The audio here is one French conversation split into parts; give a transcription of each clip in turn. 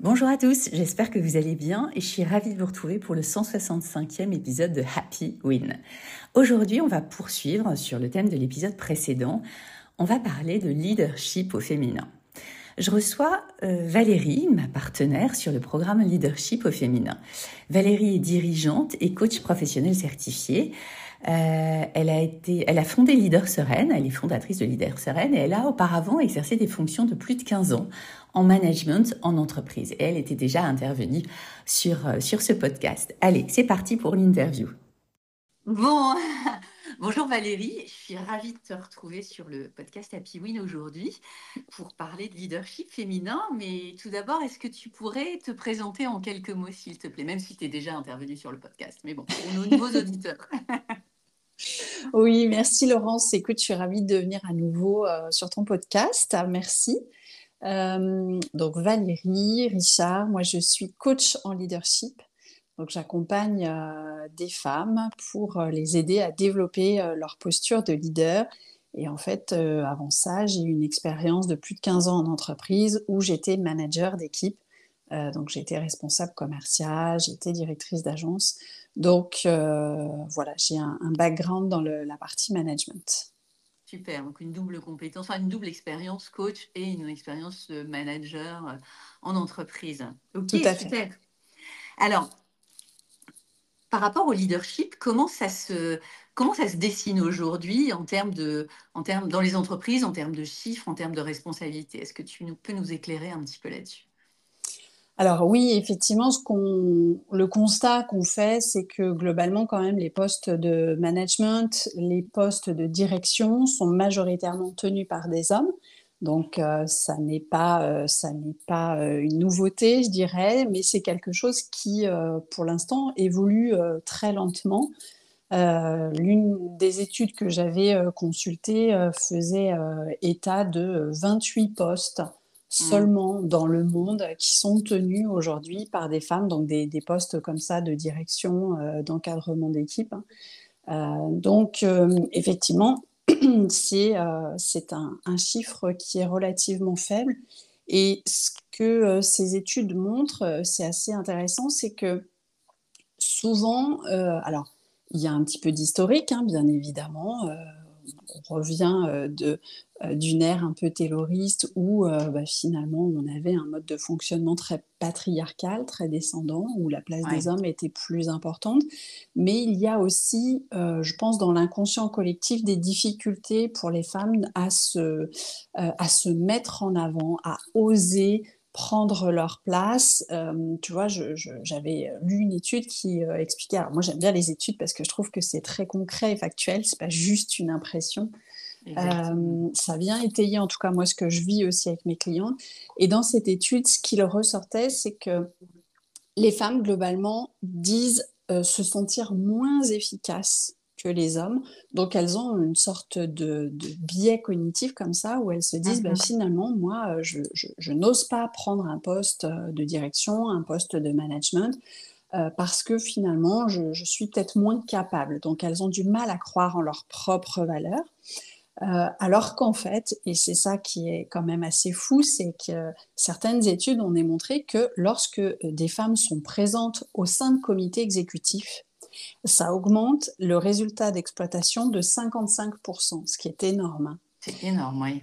Bonjour à tous, j'espère que vous allez bien et je suis ravie de vous retrouver pour le 165e épisode de Happy Win. Aujourd'hui, on va poursuivre sur le thème de l'épisode précédent. On va parler de leadership au féminin. Je reçois euh, Valérie, ma partenaire sur le programme Leadership au féminin. Valérie est dirigeante et coach professionnel certifiée. Euh, elle a été, elle a fondé Leader Sereine, elle est fondatrice de Leader Sereine et elle a auparavant exercé des fonctions de plus de 15 ans en management en entreprise. Et elle était déjà intervenue sur, euh, sur ce podcast. Allez, c'est parti pour l'interview. Bon, bonjour Valérie, je suis ravie de te retrouver sur le podcast Happy Win aujourd'hui pour parler de leadership féminin. Mais tout d'abord, est-ce que tu pourrais te présenter en quelques mots, s'il te plaît, même si tu es déjà intervenue sur le podcast. Mais bon, pour nos nouveaux auditeurs. Oui, merci Laurence. Écoute, je suis ravie de venir à nouveau euh, sur ton podcast. Merci. Euh, donc Valérie, Richard, moi je suis coach en leadership. Donc j'accompagne euh, des femmes pour les aider à développer leur posture de leader. Et en fait, avant ça, j'ai eu une expérience de plus de 15 ans en entreprise où j'étais manager d'équipe. donc j'étais responsable commercial, j'étais directrice d'agence. Donc euh, voilà, j'ai un, background dans la partie management. Super, donc une double compétence, enfin une double expérience coach et une expérience manager euh, en entreprise. Ok, Tout à super. Alors, par rapport au leadership, comment ça se, comment ça se dessine aujourd'hui en termes de, en termes, dans les entreprises, en termes de chiffres, en termes de responsabilité Est-ce que tu peux nous éclairer un petit peu là-dessus? Alors oui, effectivement, ce le constat qu'on fait, c'est que globalement, quand même, les postes de management, les postes de direction sont majoritairement tenus par des hommes. Donc euh, ça n'est pas, euh, ça n'est pas euh, une nouveauté, je dirais, mais c'est quelque chose qui, pour l'instant, évolue très lentement. L'une des études que j'avais consultées faisait état de 28 postes Mmh. seulement dans le monde qui sont tenus aujourd'hui par des femmes, donc des, postes comme ça de direction, euh, d'encadrement d'équipe. Hein. Euh, donc, euh, effectivement, c'est un, un, chiffre qui est relativement faible. Et ce que ces études montrent, c'est assez intéressant, c'est que souvent, alors, il y a un petit peu d'historique, hein, bien évidemment on revient euh, euh, d'une ère un peu terroriste où euh, bah, finalement on avait un mode de fonctionnement très patriarcal, très descendant, où la place des hommes était plus importante. Mais il y a aussi, je pense, dans l'inconscient collectif, des difficultés pour les femmes à se, à se mettre en avant, à oser prendre leur place. Euh, tu vois, j'avais lu une étude qui euh, expliquait. Alors moi, j'aime bien les études parce que je trouve que c'est très concret et factuel. C'est pas juste une impression. Euh, ça vient étayer, en tout cas moi, ce que je vis aussi avec mes clients. Et dans cette étude, ce qu'il ressortait, c'est que les femmes globalement disent se sentir moins efficaces les hommes. Donc elles ont une sorte de, biais cognitif comme ça, où elles se disent, bah, finalement, moi, euh, je, n'ose pas prendre un poste euh, de direction, un poste de management, euh, parce que finalement, je, suis peut-être moins capable. Donc elles ont du mal à croire en leur propre valeur. alors qu'en fait, et c'est ça qui est quand même assez fou, c'est que certaines études ont démontré que lorsque des femmes sont présentes au sein de comités exécutifs, ça augmente le résultat d'exploitation de 55%, ce qui est énorme. Hein. C'est énorme, oui.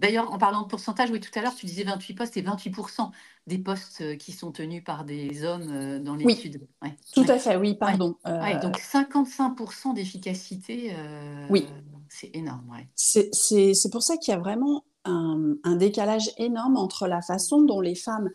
D'ailleurs, en parlant de pourcentage, oui, tout à l'heure, tu disais 28 postes et 28% des postes euh, qui sont tenus par des hommes euh, dans l'étude. Oui, tout à fait, oui, pardon. Euh, donc 55% d'efficacité, oui. c'est énorme. C'est pour ça qu'il y a vraiment un, un, décalage énorme entre la façon dont les femmes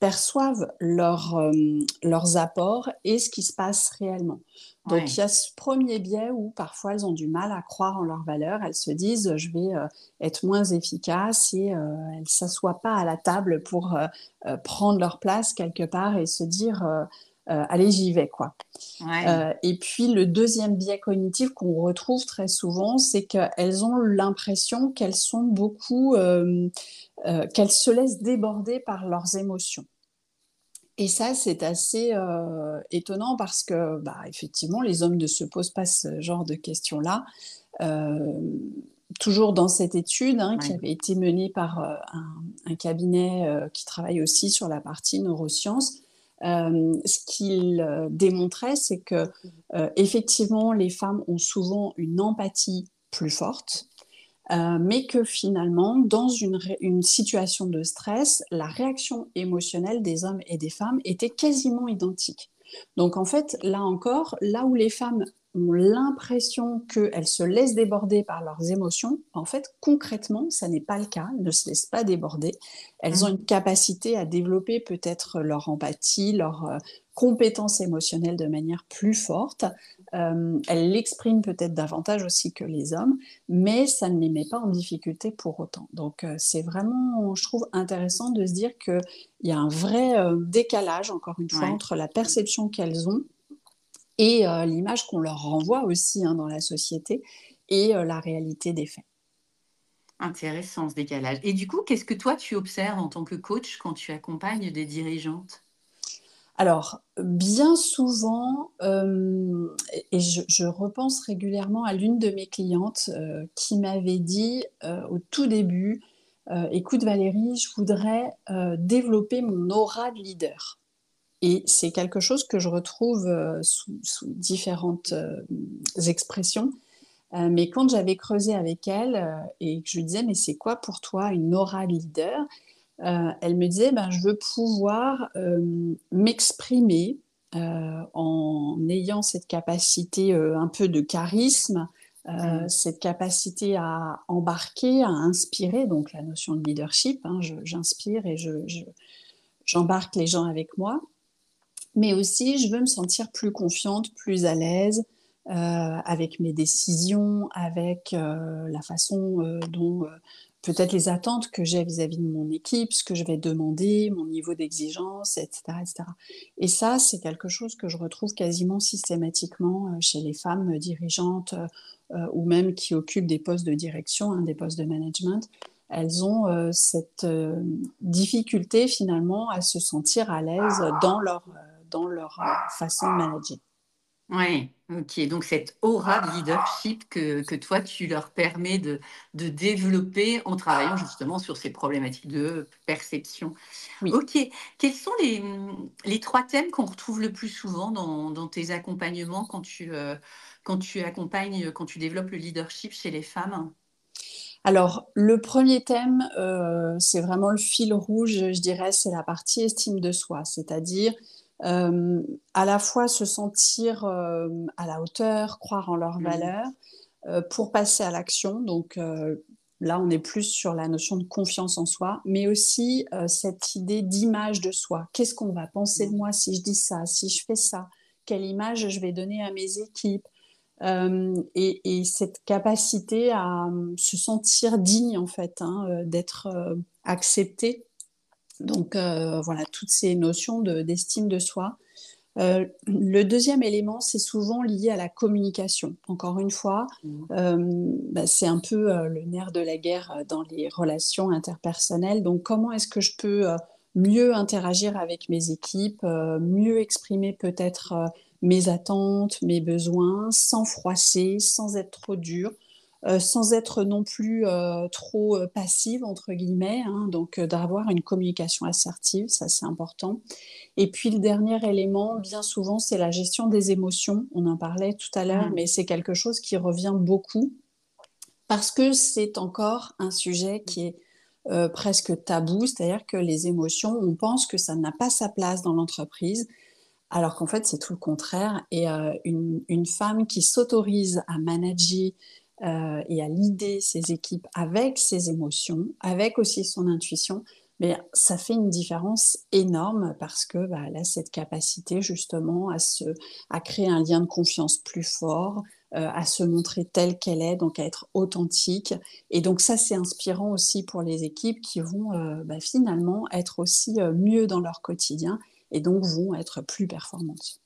perçoivent euh, leurs apports et ce qui se passe réellement. Donc il y a ce premier biais où parfois elles ont du mal à croire en leurs valeurs, elles se disent je vais euh, être moins efficace et euh, elles ne s'assoient pas à la table pour prendre leur place quelque part et se dire allez j'y vais quoi. et puis le deuxième biais cognitif qu'on retrouve très souvent, c'est qu'elles ont l'impression qu'elles sont beaucoup euh, qu'elles se laissent déborder par leurs émotions. Et ça, c'est assez euh, étonnant parce que, bah, effectivement, les hommes ne se posent pas ce genre de questions-là. Euh, toujours dans cette étude hein, qui avait été menée par un, cabinet qui travaille aussi sur la partie neurosciences, ce qu'il démontrait, c'est que effectivement, les femmes ont souvent une empathie plus forte, mais que finalement, dans une, une, situation de stress, la réaction émotionnelle des hommes et des femmes était quasiment identique. Donc en fait, là encore, là où les femmes ont l'impression qu'elles se laissent déborder par leurs émotions, en fait, concrètement, ça n'est pas le cas. Elles ne se laissent pas déborder. Elles ont mmh. une capacité à développer peut-être leur empathie, leur euh, compétence émotionnelle de manière plus forte. Euh, elles l'expriment peut-être davantage aussi que les hommes, mais ça ne les met pas en difficulté pour autant. Donc, euh, c'est vraiment, je trouve, intéressant de se dire qu'il y a un vrai décalage, encore une fois, entre la perception qu'elles ont et euh, l'image qu'on leur renvoie aussi hein, dans la société et euh, la réalité des faits. Intéressant ce décalage. Et du coup, qu'est-ce que toi tu observes en tant que coach quand tu accompagnes des dirigeantes? Alors, bien souvent, euh, et je, repense régulièrement à l'une de mes clientes qui m'avait dit au tout début, écoute Valérie, je voudrais développer mon aura de leader. Et c'est quelque chose que je retrouve euh, sous, différentes euh, expressions. Euh, mais quand j'avais creusé avec elle et que je lui disais, mais c'est quoi pour toi une aura leader? Elle me disait, ben, je veux pouvoir m'exprimer en ayant cette capacité un peu de charisme, mmh. cette capacité à embarquer, à inspirer, donc la notion de leadership, hein, j'inspire et j'embarque je, les gens avec moi mais aussi je veux me sentir plus confiante, plus à l'aise euh, avec mes décisions, avec euh, la façon euh, dont peut-être les attentes que j'ai vis-à-vis de mon équipe, ce que je vais demander, mon niveau d'exigence, etc., etc. Et ça, c'est quelque chose que je retrouve quasiment systématiquement chez les femmes dirigeantes ou même qui occupent des postes de direction, hein, des postes de management. Elles ont cette difficulté finalement à se sentir à l'aise dans leur dans leur euh, façon de manager. Oui, ok. Donc cette aura de leadership que, que toi, tu leur permets de, de, développer en travaillant justement sur ces problématiques de perception. Ok. Quels sont les, les trois thèmes qu'on retrouve le plus souvent dans, dans tes accompagnements quand tu, euh, quand tu accompagnes, quand tu développes le leadership chez les femmes? Alors, le premier thème, euh, c'est vraiment le fil rouge, je dirais, c'est la partie estime de soi, c'est-à-dire euh, à la fois se sentir euh, à la hauteur, croire en leurs mmh. valeurs, euh, pour passer à l'action. Donc là, on est plus sur la notion de confiance en soi, mais aussi cette idée d'image de soi. Qu'est-ce qu'on va penser de mmh. moi si je dis ça, si je fais ça? Quelle image je vais donner à mes équipes? Et, cette capacité à se sentir digne en fait, hein, d'être accepté donc euh, voilà, toutes ces notions d'estime de, soi. Euh, le deuxième élément, c'est souvent lié à la communication. Encore une fois, mmh. euh, bah, c'est un peu le nerf de la guerre dans les relations interpersonnelles. Donc comment est-ce que je peux mieux interagir avec mes équipes, mieux exprimer peut-être mes attentes, mes besoins, sans froisser, sans être trop dur, sans être non plus euh, trop euh, passive, entre guillemets, hein, donc d'avoir une communication assertive, ça c'est important. Et puis le dernier élément, bien souvent, c'est la gestion des émotions. On en parlait tout à l'heure, mmh. mais c'est quelque chose qui revient beaucoup parce que c'est encore un sujet qui est presque tabou, c'est-à-dire que les émotions, on pense que ça n'a pas sa place dans l'entreprise, alors qu'en fait c'est tout le contraire. Et une, une, femme qui s'autorise à manager euh, et à l'idée ses équipes avec ses émotions, avec aussi son intuition, mais ça fait une différence énorme parce que bah, elle a cette capacité justement à, se, à créer un lien de confiance plus fort, euh, à se montrer telle qu'elle est, donc à être authentique. Et donc ça, c'est inspirant aussi pour les équipes qui vont euh, bah, finalement être aussi mieux dans leur quotidien et donc vont être plus performantes.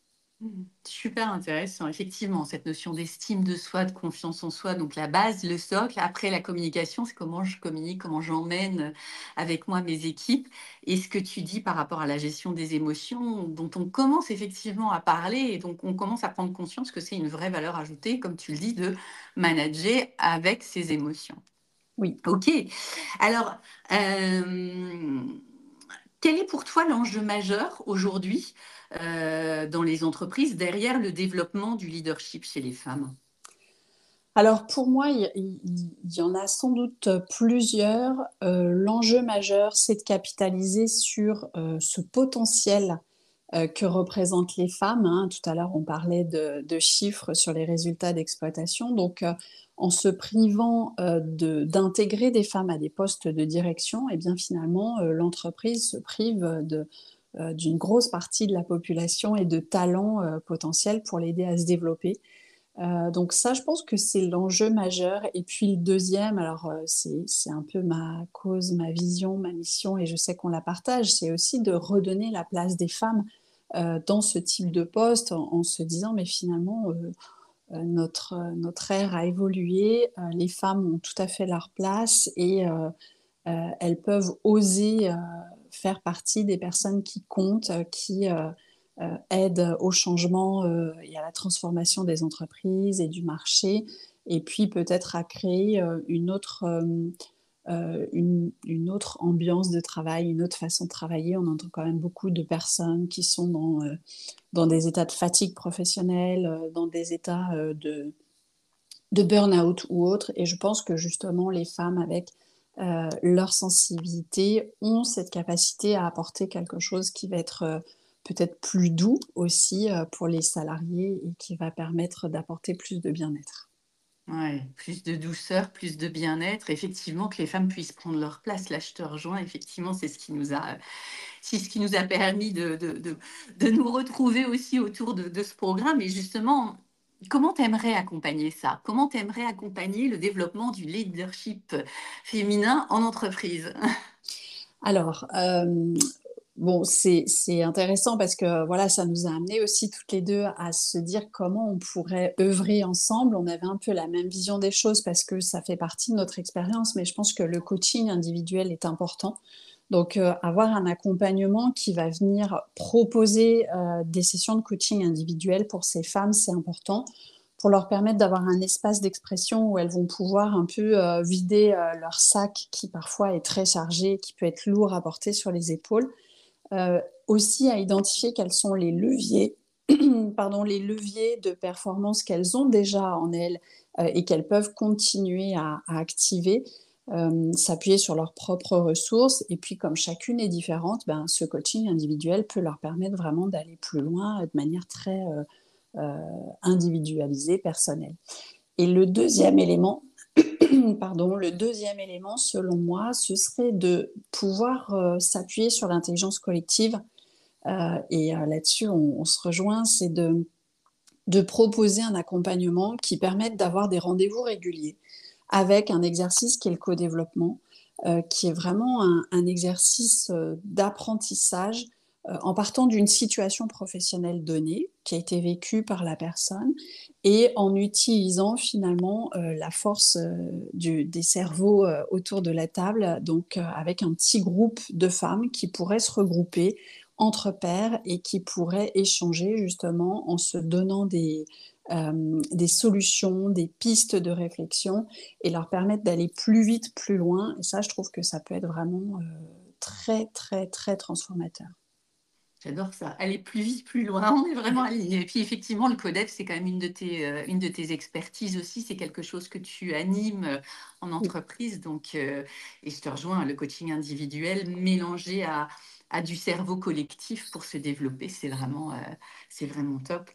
Super intéressant, effectivement, cette notion d'estime de soi, de confiance en soi, donc la base, le socle. Après, la communication, c'est comment je communique, comment j'emmène avec moi mes équipes. Et ce que tu dis par rapport à la gestion des émotions, dont on commence effectivement à parler, et donc on commence à prendre conscience que c'est une vraie valeur ajoutée, comme tu le dis, de manager avec ses émotions. Oui. Ok. Alors, euh, quel est pour toi l'enjeu majeur aujourd'hui euh, dans les entreprises derrière le développement du leadership chez les femmes? Alors pour moi, il, y en a sans doute plusieurs. Euh, l'enjeu majeur, c'est de capitaliser sur euh, ce potentiel que représentent les femmes. Hein. Tout à l'heure, on parlait de, chiffres sur les résultats d'exploitation. Donc, en se privant d'intégrer des femmes à des postes de direction, et eh bien finalement, l'entreprise se prive euh, d'une grosse partie de la population et de talents euh, potentiels pour l'aider à se développer. Euh, donc ça, je pense que c'est l'enjeu majeur. Et puis le deuxième, alors c'est un peu ma cause, ma vision, ma mission, et je sais qu'on la partage, c'est aussi de redonner la place des femmes dans ce type de poste en, se disant, mais finalement, notre, notre ère a évolué, les femmes ont tout à fait leur place et elles peuvent oser faire partie des personnes qui comptent, euh, qui euh, euh, aident au changement et à la transformation des entreprises et du marché, et puis peut-être à créer une autre... une, autre ambiance de travail, une autre façon de travailler. On entend quand même beaucoup de personnes qui sont dans, dans des états de fatigue professionnelle, dans des états de, de burn-out ou autre. Et je pense que justement, les femmes avec euh, leur sensibilité ont cette capacité à apporter quelque chose qui va être euh, peut-être plus doux aussi euh, pour les salariés et qui va permettre d'apporter plus de bien-être. Oui, plus de douceur, plus de bien-être. Effectivement, que les femmes puissent prendre leur place. Là, je te rejoins. Effectivement, c'est ce qui nous a, ce qui nous a permis de, de, de, de nous retrouver aussi autour de, ce programme. Et justement, Comment t'aimerais accompagner ça? Comment t'aimerais accompagner le développement du leadership féminin en entreprise? Alors, euh, bon, c'est intéressant parce que voilà, ça nous a amené aussi toutes les deux à se dire comment on pourrait œuvrer ensemble. On avait un peu la même vision des choses parce que ça fait partie de notre expérience, mais je pense que le coaching individuel est important. Donc, euh, avoir un accompagnement qui va venir proposer euh, des sessions de coaching individuelles pour ces femmes, c'est important pour leur permettre d'avoir un espace d'expression où elles vont pouvoir un peu euh, vider leur sac qui parfois est très chargé, qui peut être lourd à porter sur les épaules. Aussi à identifier quels sont les leviers, pardon, les leviers de performance qu'elles ont déjà en elles et qu'elles peuvent continuer à activer euh, s'appuyer sur leurs propres ressources. Et puis, comme chacune est différente, ben, ce coaching individuel peut leur permettre vraiment d'aller plus loin de manière très euh, euh, individualisée, personnelle. Et le deuxième élément, pardon, le deuxième élément, selon moi, ce serait de pouvoir s'appuyer sur l'intelligence collective. et là-dessus, on, se rejoint, c'est de, proposer un accompagnement qui permette d'avoir des rendez-vous réguliers avec un exercice qui est le co-développement, euh, qui est vraiment un, exercice euh, d'apprentissage euh, en partant d'une situation professionnelle donnée qui a été vécue par la personne et en utilisant finalement la force des cerveaux autour de la table, donc avec un petit groupe de femmes qui pourraient se regrouper entre pairs et qui pourraient échanger justement en se donnant des, euh, solutions, des pistes de réflexion et leur permettre d'aller plus vite, plus loin. Et ça, je trouve que ça peut être vraiment euh, très, très, très transformateur. J'adore ça. Aller plus vite, plus loin. On est vraiment. Et puis effectivement, le CODEF, c'est quand même une de tes, euh, une de tes expertises aussi. C'est quelque chose que tu animes en entreprise. Donc, et je te rejoins, le coaching individuel mélangé à, à du cerveau collectif pour se développer, c'est vraiment, c'est vraiment top.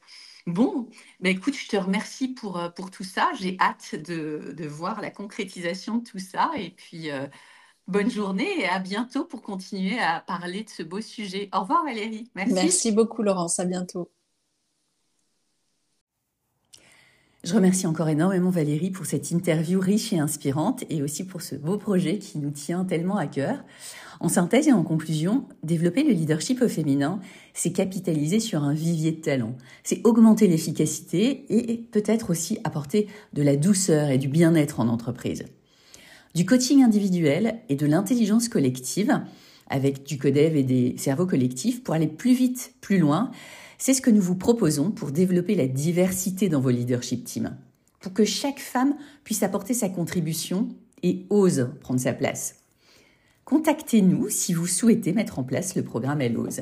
Bon, bah écoute, je te remercie pour, euh, pour tout ça. J'ai hâte de, de, voir la concrétisation de tout ça. Et puis, euh, bonne journée et à bientôt pour continuer à parler de ce beau sujet. Au revoir Valérie. Merci. Merci beaucoup Laurence. À bientôt. Je remercie encore énormément Valérie pour cette interview riche et inspirante et aussi pour ce beau projet qui nous tient tellement à cœur. En synthèse et en conclusion, développer le leadership au féminin, c'est capitaliser sur un vivier de talent. C'est augmenter l'efficacité et peut-être aussi apporter de la douceur et du bien-être en entreprise. Du coaching individuel et de l'intelligence collective, avec du codev et des cerveaux collectifs pour aller plus vite, plus loin, c'est ce que nous vous proposons pour développer la diversité dans vos leadership teams, pour que chaque femme puisse apporter sa contribution et ose prendre sa place. Contactez-nous si vous souhaitez mettre en place le programme Elle ose.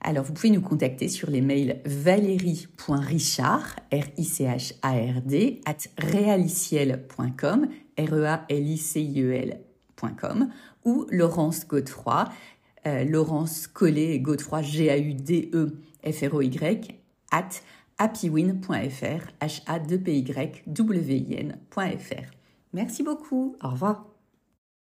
Alors, vous pouvez nous contacter sur les mails valérie.richard, R-I-C-H-A-R-D, at realiciel.com, R-E-A-L-I-C-I-E-L.com, ou Laurence Godefroy, euh, Laurence Collet Godefroy, G-A-U-D-E, F-R-O-Y, at happywin.fr, H-A-2-P-Y, W-I-N.fr. Merci beaucoup. Au revoir.